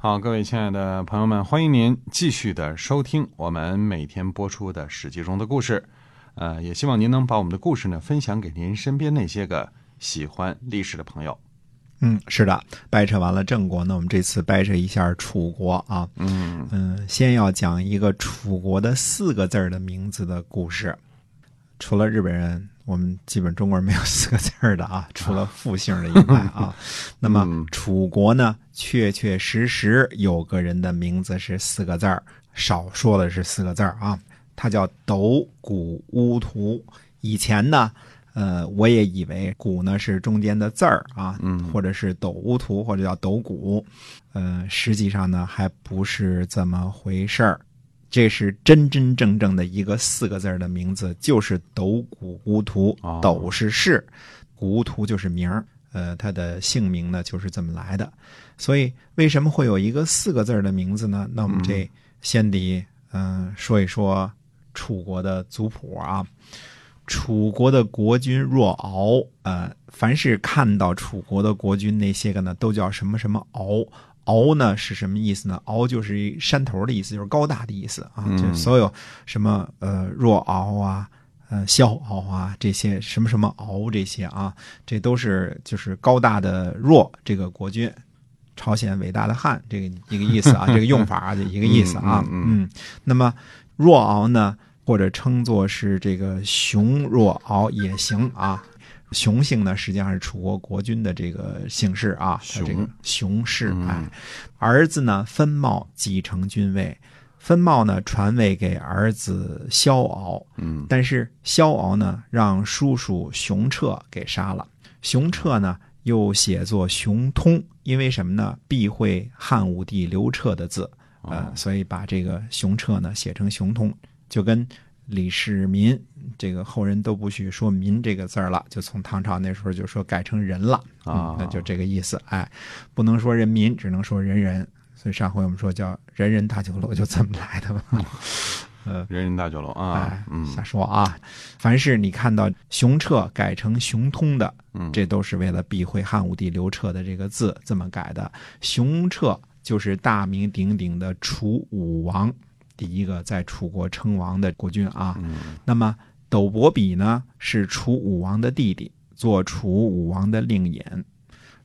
好，各位亲爱的朋友们，欢迎您继续的收听我们每天播出的《史记》中的故事。呃，也希望您能把我们的故事呢分享给您身边那些个喜欢历史的朋友。嗯，是的，掰扯完了郑国，那我们这次掰扯一下楚国啊。嗯嗯，先要讲一个楚国的四个字儿的名字的故事。除了日本人，我们基本中国人没有四个字儿的啊，除了复姓的以外啊。那么嗯楚国呢，确确实实有个人的名字是四个字儿，少说的是四个字儿啊，他叫斗谷乌图。以前呢，呃，我也以为谷呢是中间的字儿啊，嗯或者是斗乌图，或者叫斗谷，呃，实际上呢还不是这么回事儿。这是真真正正的一个四个字儿的名字，就是斗谷乌图哦。斗是氏，谷乌图就是名儿。呃，他的姓名呢就是这么来的。所以为什么会有一个四个字儿的名字呢？那我们这先得嗯、呃说一说楚国的族谱啊。楚国的国君若敖，呃，凡是看到楚国的国君那些个呢，都叫什么什么敖。敖呢是什么意思呢？敖就是一山头的意思，就是高大的意思啊。嗯就所有什么呃若敖啊，呃萧敖啊这些什么什么敖这些啊，这都是就是高大的若这个国君。朝鲜伟大的汉，这个一个意思啊，这个用法啊，就一个意思啊。嗯嗯嗯，那么若敖呢，或者称作是这个熊若敖也行啊。熊姓呢，实际上是楚国国君的这个姓氏啊，他这个熊氏嗯。哎，儿子呢分茂继承君位，分茂呢传位给儿子萧敖，嗯。但是萧敖呢让叔叔熊彻给杀了，熊彻呢又写作熊通，因为什么呢？避讳汉武帝刘彻的字，呃哦，所以把这个熊彻呢写成熊通，就跟李世民这个后人都不许说“民”这个字儿了，就从唐朝那时候就说改成“人”了啊嗯那就这个意思。哎，不能说人民，只能说人人。所以上回我们说叫 “人人大酒楼”，就这么来的吧。呃，人人大酒楼啊哎，，嗯瞎说啊！凡是你看到熊彻改成熊通的，嗯这都是为了避讳汉武帝刘彻的这个字这么改的。熊彻就是大名鼎鼎的楚武王，第一个在楚国称王的国君啊。嗯那么斗伯比呢是楚武王的弟弟，做楚武王的令尹。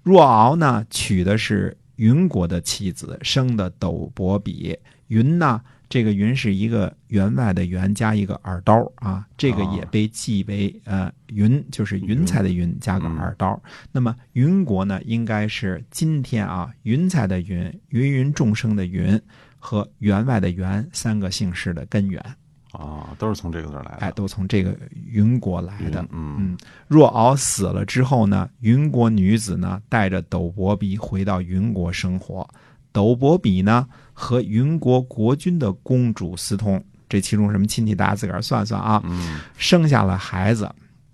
若敖呢娶的是云国的妻子，生的斗伯比。云呢，这个云是一个员外的员加一个耳刀啊，这个也被记为呃云，就是云彩的云加个耳刀。那么云国呢，应该是今天啊云彩的云、芸芸众生的云和员外的员三个姓氏的根源。啊，都是从这个字儿来的。哎，都从这个云国来的。嗯嗯，若敖死了之后呢，云国女子呢带着斗伯比回到云国生活。斗伯比呢和云国国君的公主私通，这其中什么亲戚，大家自个儿算算啊。嗯生下了孩子，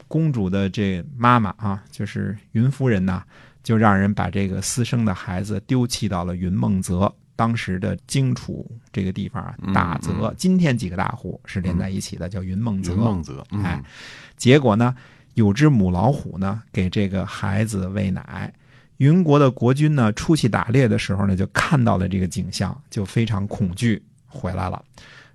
公主的这妈妈啊，就是云夫人呐，就让人把这个私生的孩子丢弃到了云梦泽。当时的荆楚这个地方啊，嗯大泽，今天几个大湖是连在一起的，叫云梦泽。云梦泽，嗯哎，结果呢，有只母老虎呢，给这个孩子喂奶。云国的国君呢，出去打猎的时候呢，就看到了这个景象，就非常恐惧，回来了。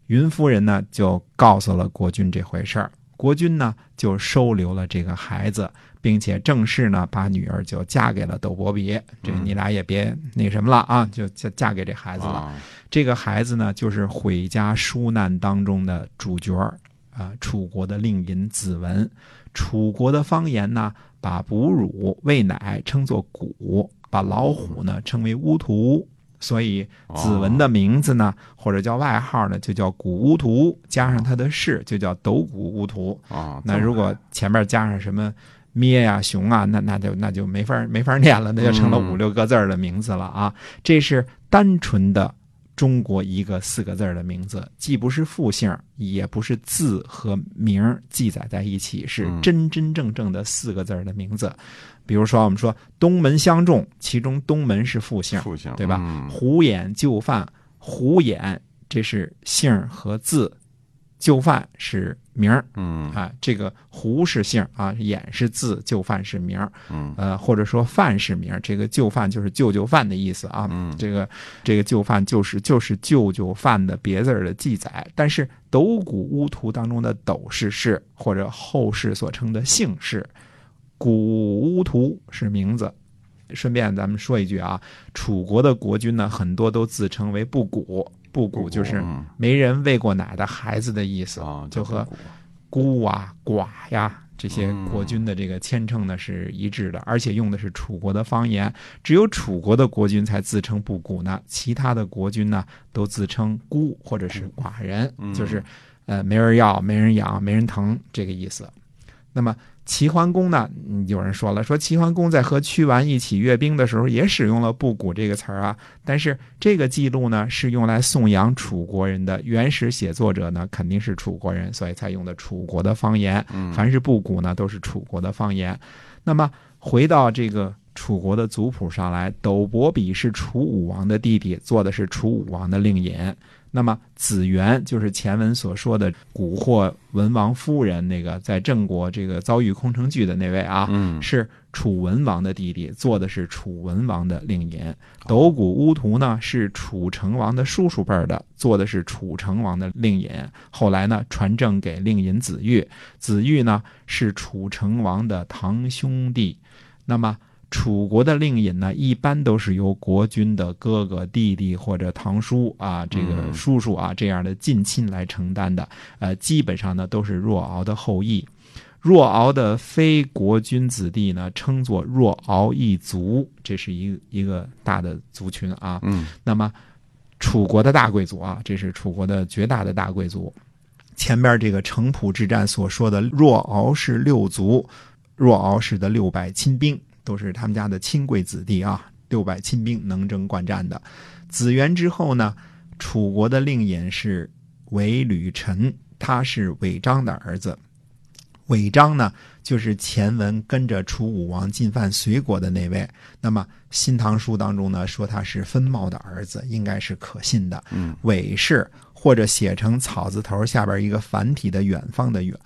云夫人呢，就告诉了国君这回事儿。国君呢，就收留了这个孩子，并且正式呢，把女儿就嫁给了斗伯比。这你俩也别那什么了啊，就嫁嫁给这孩子了。啊这个孩子呢，就是毁家纾难当中的主角儿啊，楚国的令尹子文。楚国的方言呢，把哺乳喂奶称作谷，把老虎呢称为乌图。所以子文的名字呢，或者叫外号呢，就叫古乌图，加上他的氏就叫斗谷乌图。啊，那如果前面加上什么咩呀、熊啊，那那就那就没法没法念了，那就成了嗯五六个字儿的名字了啊。这是单纯的中国一个四个字儿的名字，既不是复姓，也不是字和名儿记载在一起，是嗯真真正正的四个字儿的名字。比如说，我们说东门相中，其中东门是复姓，复姓对吧？嗯虎眼就范，虎眼这是姓儿和字，就范是名儿嗯啊，这个胡是姓啊，衍是字，就范是名儿，嗯呃，或者说范是名儿，这个就范就是舅舅范的意思啊。嗯这个这个就范就是就是舅舅范的别字儿的记载，但是斗谷乌图当中的斗是氏，或者后世所称的姓氏，古乌图是名字。顺便咱们说一句啊，楚国的国君呢，很多都自称为不古，不古就是嗯。没人喂过奶的孩子的意思，啊，就和孤啊、寡呀这些嗯国君的这个谦称呢是一致的，而且用的是楚国的方言，只有楚国的国君才自称布谷呢，其他的国君呢都自称孤或者是寡人，嗯。就是呃没人要、没人养、没人疼这个意思。那么齐桓公呢？嗯有人说了，说齐桓公在和屈完一起阅兵的时候，也使用了“布谷”这个词儿啊。但是这个记录呢，是用来颂扬楚国人的，原始写作者呢肯定是楚国人，所以才用的楚国的方言。嗯凡是布谷呢，都是楚国的方言。那么回到这个楚国的族谱上来，斗伯比是楚武王的弟弟，做的是楚武王的令尹。那么子元就是前文所说的蛊惑文王夫人那个在郑国这个遭遇空城计的那位啊，嗯是楚文王的弟弟，做的是楚文王的令尹。斗谷乌图呢是楚成王的叔叔辈儿的，做的是楚成王的令尹。后来呢传政给令尹子玉，子玉呢是楚成王的堂兄弟。那么楚国的令尹呢，一般都是由国君的哥哥、弟弟或者堂叔啊，这个嗯叔叔啊这样的近亲来承担的。呃，基本上呢都是若敖的后裔。若敖的非国君子弟呢，称作若敖一族，这是一个一个大的族群啊。嗯那么，楚国的大贵族啊，这是楚国的绝大的大贵族。前边这个城濮之战所说的若敖氏六族，若敖氏的六百亲兵，都是他们家的亲贵子弟啊，六百亲兵能征惯战的。子元之后呢，楚国的令尹是韦吕臣，他是韦章的儿子。韦章呢，就是前文跟着楚武王进犯隋国的那位。那么《新唐书》当中呢，说他是分茂的儿子，应该是可信的。嗯韦氏，或者写成草字头下边一个繁体的远方的远，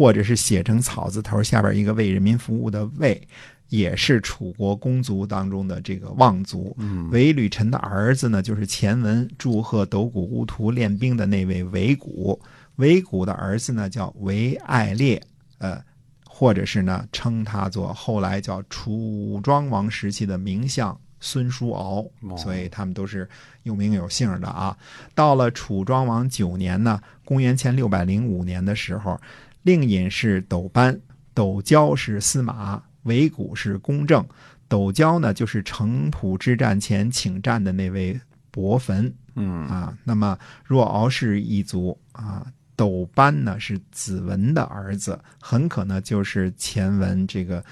或者是写成草字头下边一个为人民服务的为，也是楚国公族当中的这个望族。嗯韦吕臣的儿子呢，就是前文祝贺斗谷乌图练兵的那位韦谷。韦谷的儿子呢叫韦爱烈，呃，或者是呢称他做后来叫楚庄王时期的名相孙叔敖哦，所以他们都是有名有姓的啊。到了楚庄王九年呢，公元前六百零五年的时候，令尹是斗班，斗椒是司马，韦谷是公正。斗椒呢，就是城濮之战前请战的那位伯坟嗯啊。那么若敖氏一族啊，斗班呢是子文的儿子，很可能就是前文这个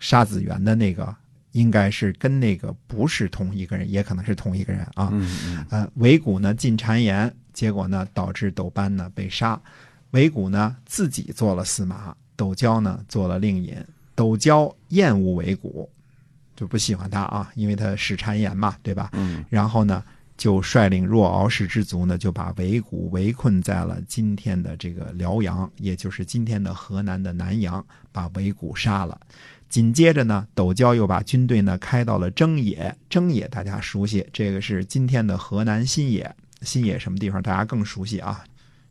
杀子元的那个，应该是跟那个不是同一个人，也可能是同一个人啊。嗯嗯呃，韦谷呢进谗言，结果呢导致斗班呢被杀。韦谷呢自己做了司马，斗椒呢做了令尹。斗椒厌恶韦谷，就不喜欢他啊，因为他使谗言嘛，对吧？嗯然后呢，就率领若敖氏之族呢，就把韦谷围困在了今天的这个辽阳，也就是今天的河南的南阳，把韦谷杀了。紧接着呢，斗椒又把军队呢开到了征野，征野大家熟悉，这个是今天的河南新野。新野什么地方大家更熟悉啊？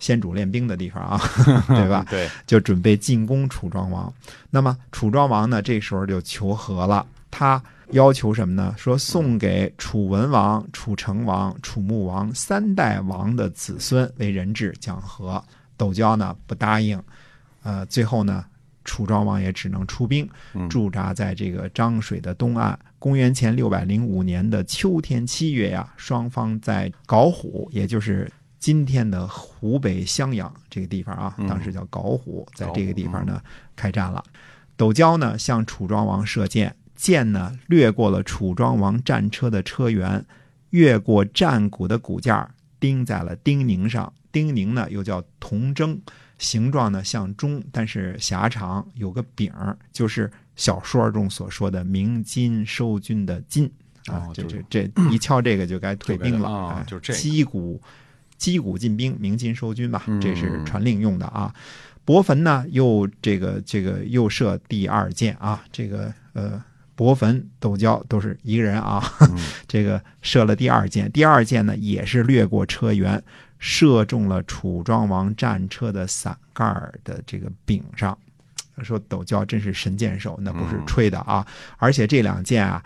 先主练兵的地方啊，对吧？对，就准备进攻楚庄王。那么楚庄王呢，这时候就求和了，他要求什么呢？说送给楚文王、楚成王、楚穆王三代王的子孙为人质讲和。斗椒呢不答应，呃，最后呢，楚庄王也只能出兵嗯驻扎在这个漳水的东岸。公元前六百零五年的秋天七月呀，双方在搞虎，也就是今天的湖北襄阳这个地方啊，嗯当时叫搞虎，在这个地方呢开战了。斗椒呢向楚庄王射箭，箭呢掠过了楚庄王战车的车辕，越过战鼓的骨架，钉在了丁宁上。丁宁呢又叫铜筝，形状呢像钟，但是狭长，有个柄儿，就是小说中所说的鸣金收军的金啊就这这一敲这个就该退兵了啊哎就这击鼓击鼓进兵，鸣金收军嘛嗯，这是传令用的啊。伯坟呢，又这个这个又设第二箭啊，这个呃，伯坟斗椒都是一个人啊，嗯 这个射了第二箭，第二箭呢也是掠过车辕，射中了楚庄王战车的伞盖的这个柄上。说斗椒真是神箭手，那不是吹的啊！而且这两箭啊，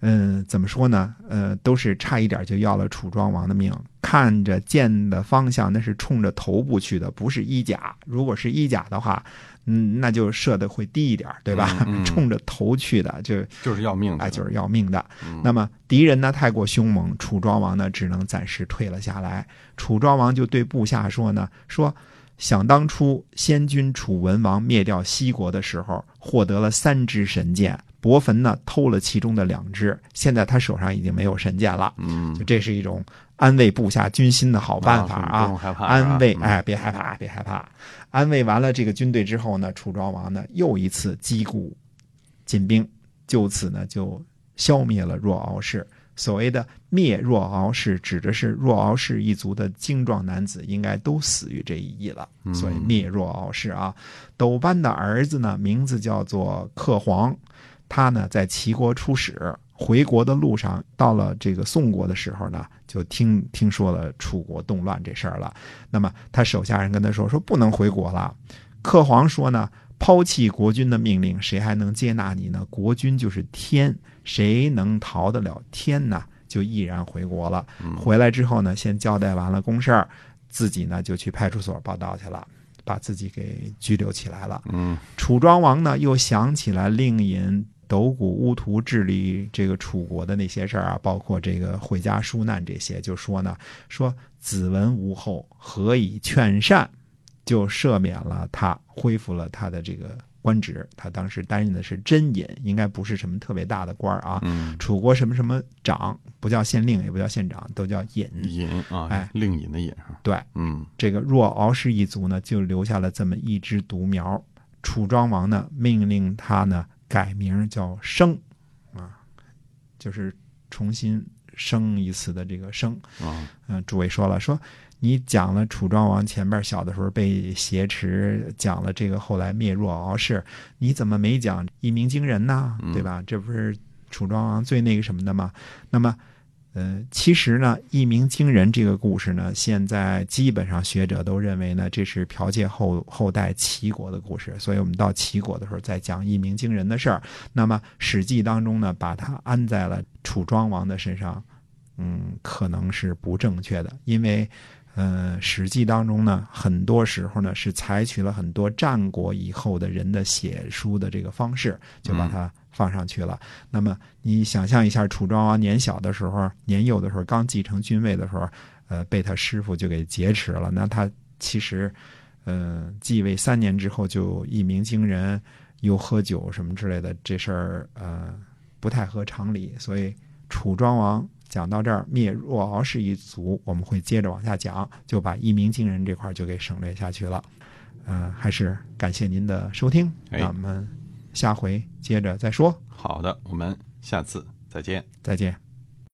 嗯，怎么说呢？呃，都是差一点就要了楚庄王的命。看着箭的方向，那是冲着头部去的，不是衣甲。如果是衣甲的话，嗯，那就射的会低一点，对吧？嗯嗯 冲着头去的，就就是要命的，哎，就是要命的。嗯那么敌人呢太过凶猛，楚庄王呢只能暂时退了下来。楚庄王就对部下说呢，说想当初先君楚文王灭掉西国的时候，获得了三支神箭，伯坟呢偷了其中的两只，现在他手上已经没有神剑了。嗯就这是一种安慰部下军心的好办法啊啊不用害怕安慰哎，别害怕，别害怕。安慰完了这个军队之后呢，楚庄王呢又一次击鼓进兵，就此呢就消灭了若敖氏。所谓的灭若敖氏，指的是若敖氏一族的精壮男子应该都死于这一役了，嗯所以灭若敖氏啊。斗班的儿子呢，名字叫做克皇，他呢在齐国出使，回国的路上，到了这个宋国的时候呢，就听听说了楚国动乱这事儿了。那么他手下人跟他说，说不能回国了。克皇说呢，抛弃国君的命令，谁还能接纳你呢？国君就是天，谁能逃得了天呢？就毅然回国了。回来之后呢，先交代完了公事儿，自己呢就去派出所报道去了，把自己给拘留起来了。嗯楚庄王呢，又想起来令尹斗谷乌图治理这个楚国的那些事儿啊，包括这个回家纾难这些，就说呢，说子文无后，何以劝善？就赦免了他，恢复了他的这个官职。他当时担任的是真尹，应该不是什么特别大的官儿啊。嗯，楚国什么什么长，不叫县令，也不叫县长，都叫尹。尹啊，哎令尹的尹啊，对，嗯这个若敖氏一族呢，就留下了这么一枝独苗。楚庄王呢，命令他呢改名叫生，啊，就是重新生一次的这个生。啊，嗯、诸位说了，说你讲了楚庄王前边小的时候被挟持，讲了这个后来灭弱敖氏，你怎么没讲一鸣惊人呢？对吧？这不是楚庄王最那个什么的吗？那么。呃，其实呢，一鸣惊人这个故事呢，现在基本上学者都认为呢，这是剽窃后后代齐国的故事，所以我们到齐国的时候再讲一鸣惊人的事儿。那么《史记》当中呢，把它安在了楚庄王的身上，嗯，可能是不正确的，因为。呃，《史记》当中呢，很多时候呢是采取了很多战国以后的人的写书的这个方式，就把它放上去了。那么你想象一下，楚庄王年小的时候、年幼的时候，刚继承君位的时候，呃，被他师傅就给劫持了。那他其实，呃，继位三年之后就一鸣惊人，又喝酒什么之类的，这事儿呃不太合常理。所以楚庄王讲到这儿，灭若敖氏一族，我们会接着往下讲，就把一鸣惊人这块儿就给省略下去了。呃，还是感谢您的收听，哎那我们下回接着再说，好的，我们下次再见。再见。